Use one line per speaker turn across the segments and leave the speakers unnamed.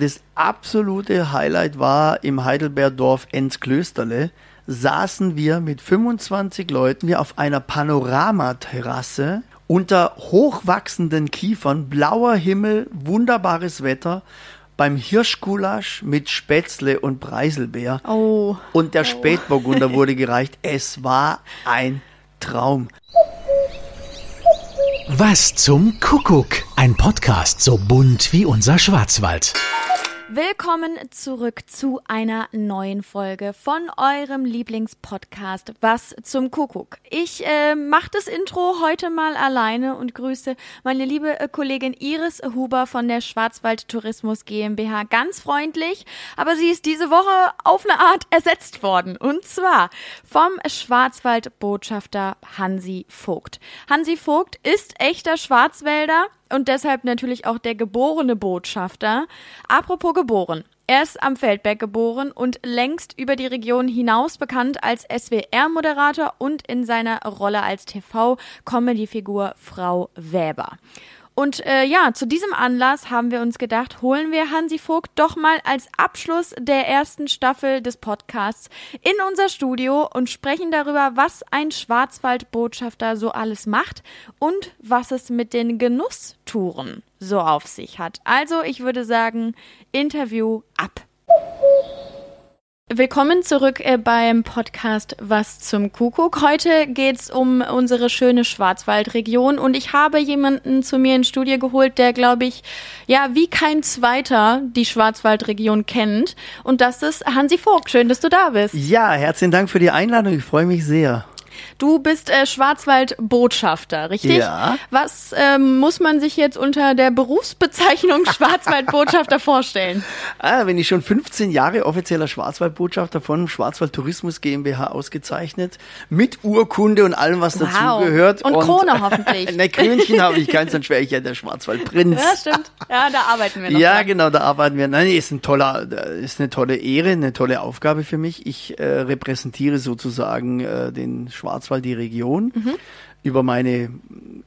Das absolute Highlight war im Heidelbergdorf Enzklösterle saßen wir mit 25 Leuten wir auf einer Panoramaterrasse unter hochwachsenden Kiefern, blauer Himmel, wunderbares Wetter beim Hirschgulasch mit Spätzle und Preiselbeer.
Oh.
Und der
oh.
Spätburgunder wurde gereicht. Es war ein Traum.
Was zum Kuckuck? Ein Podcast so bunt wie unser Schwarzwald.
Willkommen zurück zu einer neuen Folge von eurem Lieblingspodcast Was zum Kuckuck. Ich äh, mache das Intro heute mal alleine und grüße meine liebe äh, Kollegin Iris Huber von der Schwarzwald Tourismus GmbH ganz freundlich, aber sie ist diese Woche auf eine Art ersetzt worden und zwar vom Schwarzwaldbotschafter Hansi Vogt. Hansi Vogt ist echter Schwarzwälder und deshalb natürlich auch der geborene Botschafter. Apropos geboren. Er ist am Feldberg geboren und längst über die Region hinaus bekannt als SWR-Moderator und in seiner Rolle als TV-Comedy-Figur Frau Weber. Und äh, ja, zu diesem Anlass haben wir uns gedacht, holen wir Hansi Vogt doch mal als Abschluss der ersten Staffel des Podcasts in unser Studio und sprechen darüber, was ein Schwarzwaldbotschafter so alles macht und was es mit den Genusstouren so auf sich hat. Also, ich würde sagen, Interview ab. Willkommen zurück äh, beim Podcast Was zum Kuckuck. Heute geht's um unsere schöne Schwarzwaldregion und ich habe jemanden zu mir ins Studio geholt, der, glaube ich, ja, wie kein zweiter die Schwarzwaldregion kennt. Und das ist Hansi Vogt. Schön, dass du da bist.
Ja, herzlichen Dank für die Einladung. Ich freue mich sehr.
Du bist äh, Schwarzwaldbotschafter, richtig?
Ja.
Was ähm, muss man sich jetzt unter der Berufsbezeichnung Schwarzwaldbotschafter vorstellen?
Ah, wenn ich schon 15 Jahre offizieller Schwarzwaldbotschafter von Schwarzwald Tourismus GmbH ausgezeichnet, mit Urkunde und allem, was
Wow.
dazugehört.
Und Krone hoffentlich.
ne, Krönchen habe ich keins, dann wäre ich ja der Schwarzwaldprinz.
Ja, stimmt. Ja, da arbeiten wir noch.
Ja,
dran.
genau, da arbeiten wir. Nein, ist ein toller, ist eine tolle Ehre, eine tolle Aufgabe für mich. Ich äh, repräsentiere sozusagen äh, den Schwarzwald, die Region, über meine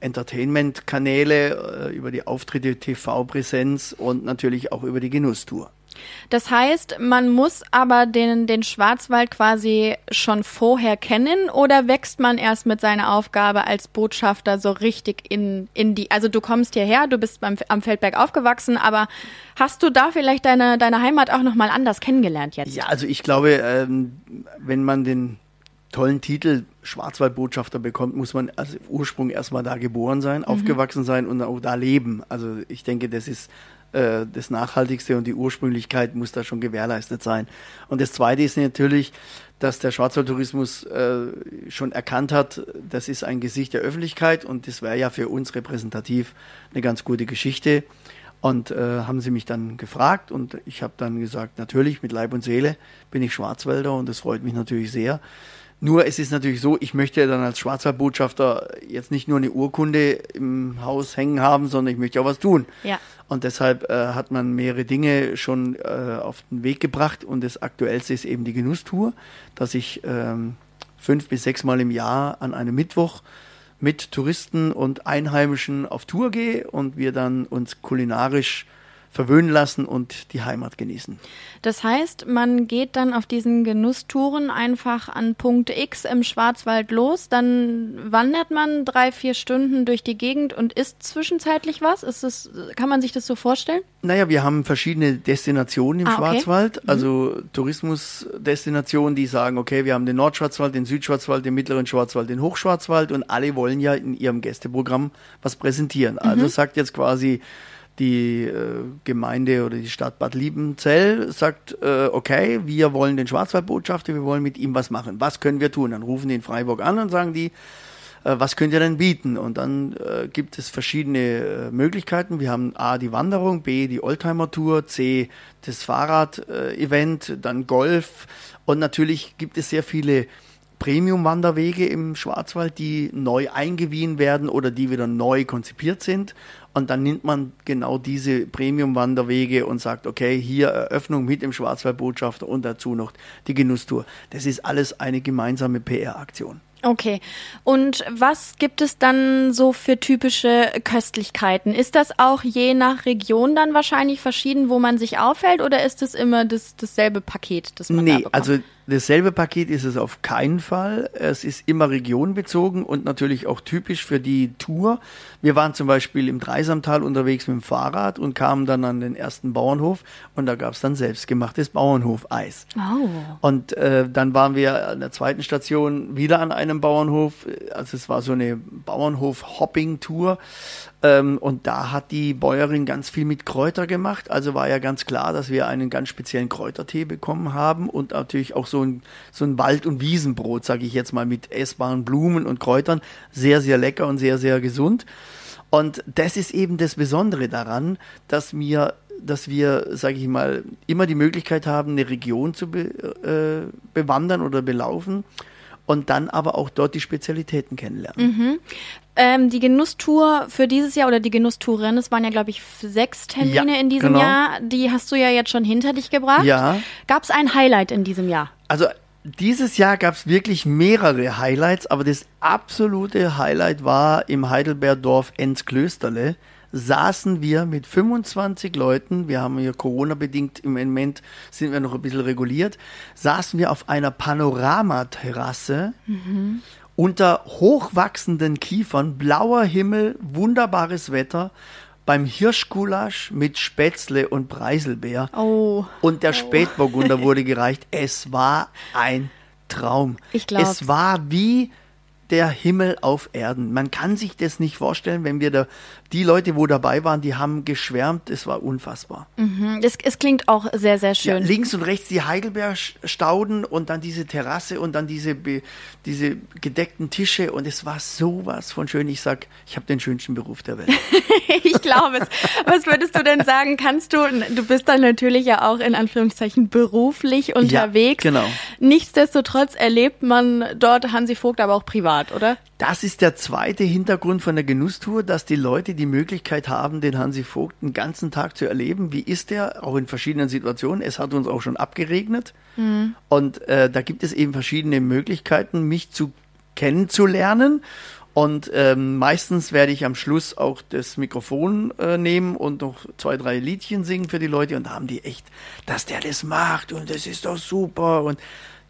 Entertainment-Kanäle, äh, über die Auftritte, TV-Präsenz und natürlich auch über die Genusstour.
Das heißt, man muss aber den, den Schwarzwald quasi schon vorher kennen oder wächst man erst mit seiner Aufgabe als Botschafter so richtig in, in die, also du kommst hierher, du bist beim, am Feldberg aufgewachsen, aber hast du da vielleicht deine, deine Heimat auch nochmal anders kennengelernt jetzt?
Ja, also ich glaube, ähm, wenn man den tollen Titel Schwarzwaldbotschafter bekommt, muss man im Ursprung erstmal da geboren sein, aufgewachsen sein und auch da leben. Also ich denke, das ist äh, das Nachhaltigste und die Ursprünglichkeit muss da schon gewährleistet sein. Und das Zweite ist natürlich, dass der Schwarzwaldtourismus äh, schon erkannt hat, das ist ein Gesicht der Öffentlichkeit und das wäre ja für uns repräsentativ eine ganz gute Geschichte. Und äh, haben sie mich dann gefragt und ich habe dann gesagt, natürlich mit Leib und Seele bin ich Schwarzwälder und das freut mich natürlich sehr. Nur es ist natürlich so, ich möchte dann als Schwarzwaldbotschafter jetzt nicht nur eine Urkunde im Haus hängen haben, sondern ich möchte auch was tun.
Ja.
Und deshalb äh, hat man mehrere Dinge schon äh, auf den Weg gebracht und das Aktuellste ist eben die Genusstour, dass ich ähm, fünf bis sechs Mal im Jahr an einem Mittwoch mit Touristen und Einheimischen auf Tour gehe und wir dann uns kulinarisch verwöhnen lassen und die Heimat genießen.
Das heißt, man geht dann auf diesen Genusstouren einfach an Punkt X im Schwarzwald los, dann wandert man drei, vier Stunden durch die Gegend und isst zwischenzeitlich was? Ist das, kann man sich das so vorstellen?
Naja, wir haben verschiedene Destinationen im
Ah, okay.
Schwarzwald, also Tourismusdestinationen, die sagen, okay, wir haben den Nordschwarzwald, den Südschwarzwald, den mittleren Schwarzwald, den Hochschwarzwald und alle wollen ja in ihrem Gästeprogramm was präsentieren. Also sagt jetzt quasi die äh, Gemeinde oder die Stadt Bad Liebenzell sagt, äh, okay, wir wollen den Schwarzwaldbotschafter, wir wollen mit ihm was machen. Was können wir tun? Dann rufen die in Freiburg an und sagen die, äh, was könnt ihr denn bieten? Und dann äh, gibt es verschiedene äh, Möglichkeiten. Wir haben A, die Wanderung, B, die Oldtimer-Tour, C, das Fahrrad-Event, dann Golf und natürlich gibt es sehr viele Premium-Wanderwege im Schwarzwald, die neu eingewiesen werden oder die wieder neu konzipiert sind. Und dann nimmt man genau diese Premium-Wanderwege und sagt, okay, hier Eröffnung mit dem Schwarzwaldbotschafter und dazu noch die Genusstour. Das ist alles eine gemeinsame PR-Aktion.
Okay. Und was gibt es dann so für typische Köstlichkeiten? Ist das auch je nach Region dann wahrscheinlich verschieden, wo man sich aufhält, oder ist es immer das, dasselbe Paket, das man
nee,
da bekommt?
also dasselbe Paket ist es auf keinen Fall. Es ist immer regionbezogen und natürlich auch typisch für die Tour. Wir waren zum Beispiel im Dreisamtal unterwegs mit dem Fahrrad und kamen dann an den ersten Bauernhof und da gab es dann selbstgemachtes Bauernhofeis.
Oh.
Und äh, dann waren wir an der zweiten Station wieder an einem Bauernhof. Also es war so eine Bauernhof-Hopping-Tour. Ähm, und da hat die Bäuerin ganz viel mit Kräuter gemacht. Also war ja ganz klar, dass wir einen ganz speziellen Kräutertee bekommen haben und natürlich auch so ein, so ein Wald- und Wiesenbrot, sage ich jetzt mal, mit essbaren Blumen und Kräutern. Sehr, sehr lecker und sehr, sehr gesund. Und das ist eben das Besondere daran, dass mir dass wir, sage ich mal, immer die Möglichkeit haben, eine Region zu be, äh, bewandern oder belaufen und dann aber auch dort die Spezialitäten kennenlernen.
Ähm, die Genusstour für dieses Jahr oder die Genusstouren, es waren ja, glaube ich, sechs Termine
Ja,
in diesem
genau.
Jahr. Die hast du ja jetzt schon hinter dich gebracht.
Ja.
Gab es ein Highlight in diesem Jahr?
Also dieses Jahr gab es wirklich mehrere Highlights, aber das absolute Highlight war im Heidelbergdorf Enzklösterle. Saßen wir mit 25 Leuten, wir haben hier Corona-bedingt im Moment, sind wir noch ein bisschen reguliert, saßen wir auf einer Panoramaterrasse unter hochwachsenden Kiefern, blauer Himmel, wunderbares Wetter, beim Hirschgulasch mit Spätzle und Preiselbeer.
Oh.
Und der Spätburgunder wurde gereicht. Es war ein Traum.
Ich glaub's.
Es war wie der Himmel auf Erden. Man kann sich das nicht vorstellen, wenn wir da, die Leute, wo dabei waren, die haben geschwärmt. Es war unfassbar.
Hm, Es, es klingt auch sehr, sehr
Ja,
schön.
links und rechts die Heidelbergstauden und dann diese Terrasse und dann diese, diese gedeckten Tische und es war sowas von schön. Ich sag, ich habe den schönsten Beruf der Welt.
ich glaube es. Was würdest du denn sagen? Kannst du, du bist dann natürlich ja auch in Anführungszeichen beruflich unterwegs.
genau.
Nichtsdestotrotz erlebt man dort Hansi Vogt aber auch privat, oder?
Das ist der zweite Hintergrund von der Genusstour, dass die Leute die Möglichkeit haben, den Hansi Vogt den ganzen Tag zu erleben. Wie ist er? Auch in verschiedenen Situationen. Es hat uns auch schon abgeregnet. Und äh, da gibt es eben verschiedene Möglichkeiten, mich zu kennenzulernen. Und ähm, meistens werde ich am Schluss auch das Mikrofon äh, nehmen und noch zwei, drei Liedchen singen für die Leute. Und da haben die echt, dass der das macht und das ist doch super. Und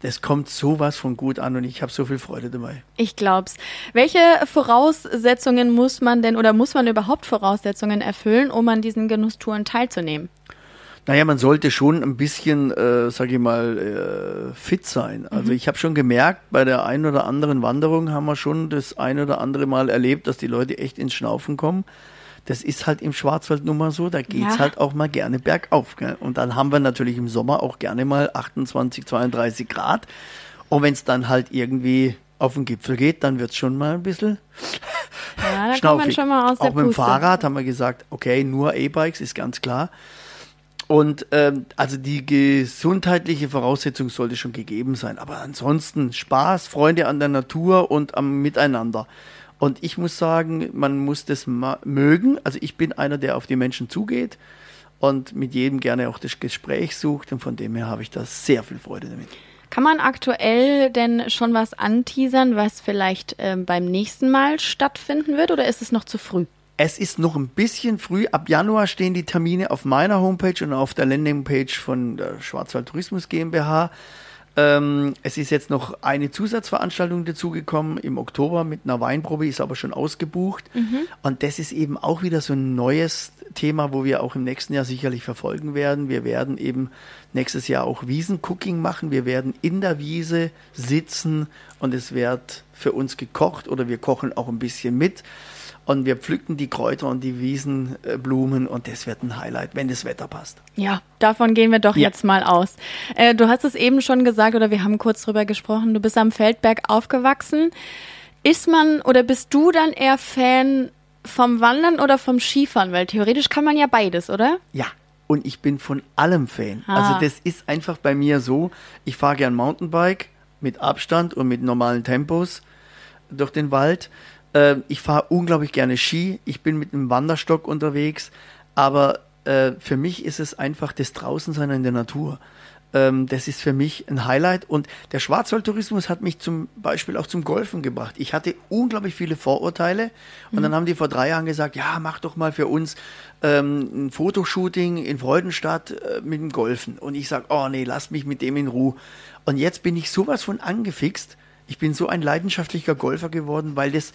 das kommt sowas von gut an und ich habe so viel Freude dabei.
Ich glaub's. Welche Voraussetzungen muss man denn oder muss man überhaupt Voraussetzungen erfüllen, um an diesen Genusstouren teilzunehmen?
Naja, man sollte schon ein bisschen, äh, sag ich mal, äh, fit sein. Also ich habe schon gemerkt, bei der einen oder anderen Wanderung haben wir schon das ein oder andere Mal erlebt, dass die Leute echt ins Schnaufen kommen. Das ist halt im Schwarzwald nun mal so, da geht's
Ja.
halt auch mal gerne bergauf. Gell? Und dann haben wir natürlich im Sommer auch gerne mal 28, 32 Grad. Und wenn es dann halt irgendwie auf den Gipfel geht, dann wird's schon mal ein bisschen
Ja, da kommt man
schnaufig.
schon mal aus
Auch
der
mit dem. Fahrrad haben wir gesagt, okay, nur E-Bikes ist ganz klar. Und ähm, also die gesundheitliche Voraussetzung sollte schon gegeben sein. Aber ansonsten Spaß, Freunde an der Natur und am Miteinander. Und ich muss sagen, man muss das mögen. Also ich bin einer, der auf die Menschen zugeht und mit jedem gerne auch das Gespräch sucht. Und von dem her habe ich da sehr viel Freude damit.
Kann man aktuell denn schon was anteasern, was vielleicht ähm, beim nächsten Mal stattfinden wird oder ist es noch zu früh?
Es ist noch ein bisschen früh. Ab Januar stehen die Termine auf meiner Homepage und auf der Landingpage von der Schwarzwald Tourismus GmbH. Ähm, es ist jetzt noch eine Zusatzveranstaltung dazugekommen im Oktober mit einer Weinprobe, ist aber schon ausgebucht. Und das ist eben auch wieder so ein neues Thema, wo wir auch im nächsten Jahr sicherlich verfolgen werden. Wir werden eben nächstes Jahr auch Wiesencooking machen. Wir werden in der Wiese sitzen und es wird für uns gekocht oder wir kochen auch ein bisschen mit. Und wir pflücken die Kräuter und die Wiesenblumen und das wird ein Highlight, wenn das Wetter passt.
Ja, davon gehen wir doch
Ja.
jetzt mal aus. Äh, du hast es eben schon gesagt oder wir haben kurz drüber gesprochen, du bist am Feldberg aufgewachsen. Ist man oder bist du dann eher Fan vom Wandern oder vom Skifahren? Weil theoretisch kann man ja beides, oder?
Ja, und ich bin von allem Fan.
Ah.
Also das ist einfach bei mir so, ich fahre gern Mountainbike mit Abstand und mit normalen Tempos durch den Wald. Äh, ich fahre unglaublich gerne Ski. Ich bin mit einem Wanderstock unterwegs. Aber äh, für mich ist es einfach das Draußensein in der Natur. Ähm, das ist für mich ein Highlight. Und der Schwarzwaldtourismus hat mich zum Beispiel auch zum Golfen gebracht. Ich hatte unglaublich viele Vorurteile. Und mhm. dann haben die vor drei Jahren gesagt, ja, mach doch mal für uns ähm, ein Fotoshooting in Freudenstadt äh, mit dem Golfen. Und ich sage, oh nee, lass mich mit dem in Ruhe. Und jetzt bin ich sowas von angefixt. Ich bin so ein leidenschaftlicher Golfer geworden, weil das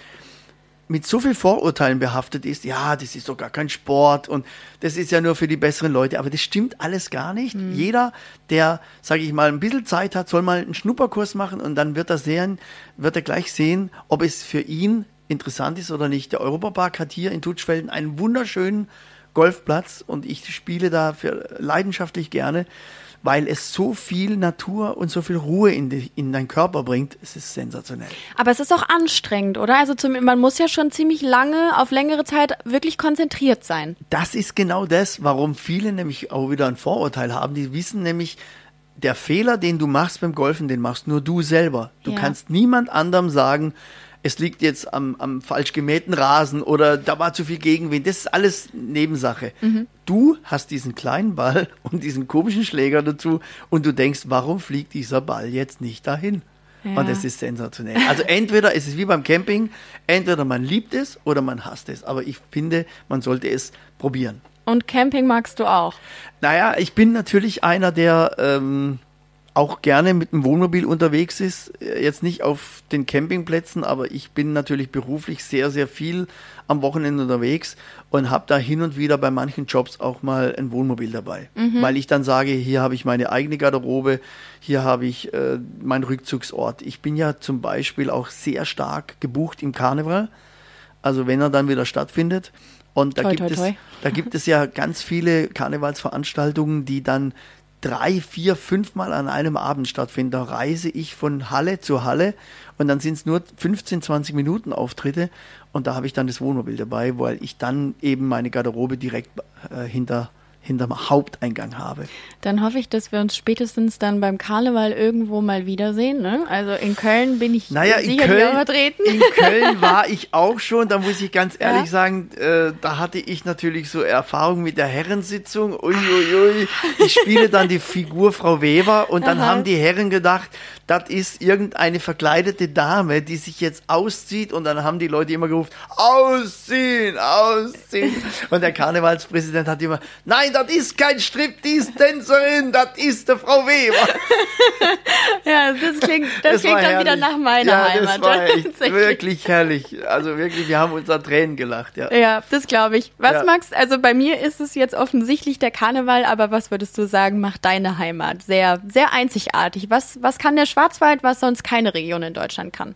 mit so viel Vorurteilen behaftet ist, ja, das ist doch gar kein Sport und das ist ja nur für die besseren Leute, aber das stimmt alles gar nicht. Mhm. Jeder, der, sage ich mal, ein bisschen Zeit hat, soll mal einen Schnupperkurs machen und dann wird er sehen, wird er gleich sehen, ob es für ihn interessant ist oder nicht. Der Europapark hat hier in Tutschfelden einen wunderschönen Golfplatz und ich spiele da für leidenschaftlich gerne weil es so viel Natur und so viel Ruhe in, die, in deinen Körper bringt. Es ist sensationell.
Aber es ist auch anstrengend, oder? Also zum, man muss ja schon ziemlich lange, auf längere Zeit wirklich konzentriert sein.
Das ist genau das, warum viele nämlich auch wieder ein Vorurteil haben. Die wissen nämlich, der Fehler, den du machst beim Golfen, den machst nur du selber. Du ja. kannst niemand anderem sagen, es liegt jetzt am, am falsch gemähten Rasen oder da war zu viel Gegenwind. Das ist alles Nebensache. Mhm. Du hast diesen kleinen Ball und diesen komischen Schläger dazu und du denkst, warum fliegt dieser Ball jetzt nicht dahin? Ja. Und das ist sensationell. Also entweder ist es wie beim Camping, entweder man liebt es oder man hasst es. Aber ich finde, man sollte es probieren.
Und Camping magst du auch?
Naja, ich bin natürlich einer, der ähm, auch gerne mit dem Wohnmobil unterwegs ist. Jetzt nicht auf den Campingplätzen, aber ich bin natürlich beruflich sehr, sehr viel am Wochenende unterwegs und habe da hin und wieder bei manchen Jobs auch mal ein Wohnmobil dabei. Mhm. Weil ich dann sage, hier habe ich meine eigene Garderobe, hier habe ich äh, meinen Rückzugsort. Ich bin ja zum Beispiel auch sehr stark gebucht im Karneval. Also wenn er dann wieder stattfindet. Und da, toi, gibt, toi, toi. Es, da gibt es ja ganz viele Karnevalsveranstaltungen, die dann drei, vier, fünfmal an einem Abend stattfinden. Da reise ich von Halle zu Halle und dann sind es nur 15, 20 Minuten Auftritte und da habe ich dann das Wohnmobil dabei, weil ich dann eben meine Garderobe direkt äh, hinter hinterm Haupteingang habe.
Dann hoffe ich, dass wir uns spätestens dann beim Karneval irgendwo mal wiedersehen. Ne? Also in Köln bin ich
naja, sicher in Köln, vertreten. In Köln war ich auch schon, da muss ich ganz ehrlich ja. sagen, äh, da hatte ich natürlich so Erfahrung mit der Herrensitzung. Uiuiui. Ich spiele dann die Figur Frau Weber und dann Aha. haben die Herren gedacht, das ist irgendeine verkleidete Dame, die sich jetzt auszieht und dann haben die Leute immer gerufen, ausziehen, ausziehen. Und der Karnevalspräsident hat immer, nein, das ist kein Striptease-Tänzerin, das ist der Frau Weber.
ja, das klingt, das, das klingt dann wieder nach meiner ja, Heimat.
Das war echt wirklich herrlich. Also wirklich, wir haben unser Tränen gelacht, ja.
Ja, das glaube ich. Was ja. magst, also bei mir ist es jetzt offensichtlich der Karneval, aber was würdest du sagen, macht deine Heimat sehr, sehr einzigartig? Was, was kann der Schwarzwald, was sonst keine Region in Deutschland kann?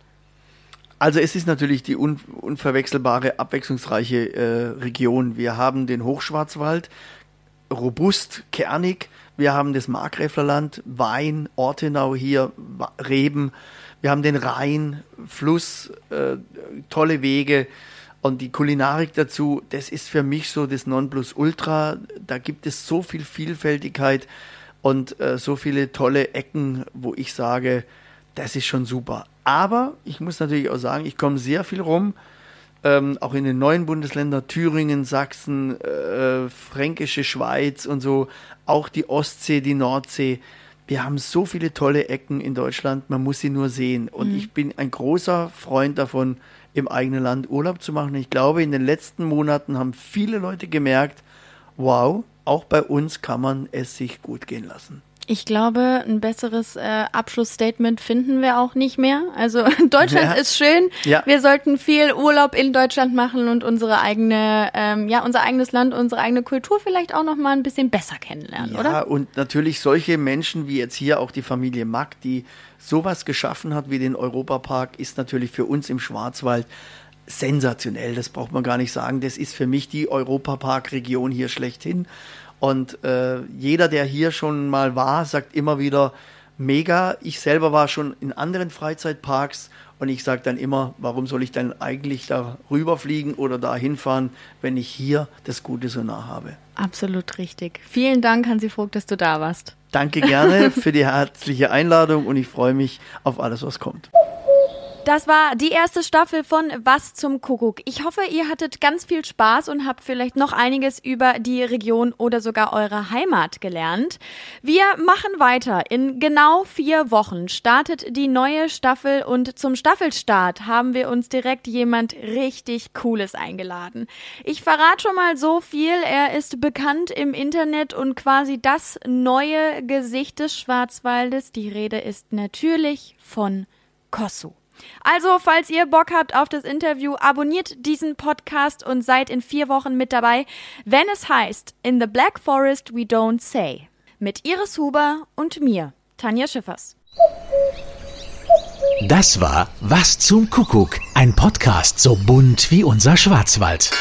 Also es ist natürlich die un unverwechselbare, abwechslungsreiche äh, Region. Wir haben den Hochschwarzwald, robust, kernig. Wir haben das Markgräflerland, Wein, Ortenau hier, Reben. Wir haben den Rhein, Fluss, äh, tolle Wege. Und die Kulinarik dazu, das ist für mich so das Nonplusultra. Da gibt es so viel Vielfältigkeit und äh, so viele tolle Ecken, wo ich sage, das ist schon super. Aber ich muss natürlich auch sagen, ich komme sehr viel rum, ähm, auch in den neuen Bundesländern, Thüringen, Sachsen, äh, Fränkische Schweiz und so, auch die Ostsee, die Nordsee. Wir haben so viele tolle Ecken in Deutschland, man muss sie nur sehen. Und mhm. ich bin ein großer Freund davon, im eigenen Land Urlaub zu machen. Ich glaube, in den letzten Monaten haben viele Leute gemerkt, wow, auch bei uns kann man es sich gut gehen lassen.
Ich glaube, ein besseres äh, Abschlussstatement finden wir auch nicht mehr. Also Deutschland ja. ist schön. Ja. Wir sollten viel Urlaub in Deutschland machen und unsere eigene, ähm, ja, unser eigenes Land, unsere eigene Kultur vielleicht auch noch mal ein bisschen besser kennenlernen,
ja,
oder?
Ja, und natürlich solche Menschen wie jetzt hier auch die Familie Mack, die sowas geschaffen hat wie den Europapark, ist natürlich für uns im Schwarzwald sensationell. Das braucht man gar nicht sagen. Das ist für mich die Europapark-Region hier schlechthin. Und äh, jeder, der hier schon mal war, sagt immer wieder, mega. Ich selber war schon in anderen Freizeitparks und ich sage dann immer, warum soll ich dann eigentlich da rüberfliegen oder da hinfahren, wenn ich hier das Gute so nah habe.
Absolut richtig. Vielen Dank, Hansi Vogt, dass du da warst.
Danke gerne für die herzliche Einladung und ich freue mich auf alles, was kommt.
Das war die erste Staffel von Was zum Kuckuck. Ich hoffe, ihr hattet ganz viel Spaß und habt vielleicht noch einiges über die Region oder sogar eure Heimat gelernt. Wir machen weiter. In genau vier Wochen startet die neue Staffel und zum Staffelstart haben wir uns direkt jemand richtig Cooles eingeladen. Ich verrate schon mal so viel. Er ist bekannt im Internet und quasi das neue Gesicht des Schwarzwaldes. Die Rede ist natürlich von Kossu. Also, falls ihr Bock habt auf das Interview, abonniert diesen Podcast und seid in vier Wochen mit dabei, wenn es heißt In the Black Forest We Don't Say. Mit Iris Huber und mir, Tanja Schiffers.
Das war Was zum Kuckuck, ein Podcast so bunt wie unser Schwarzwald.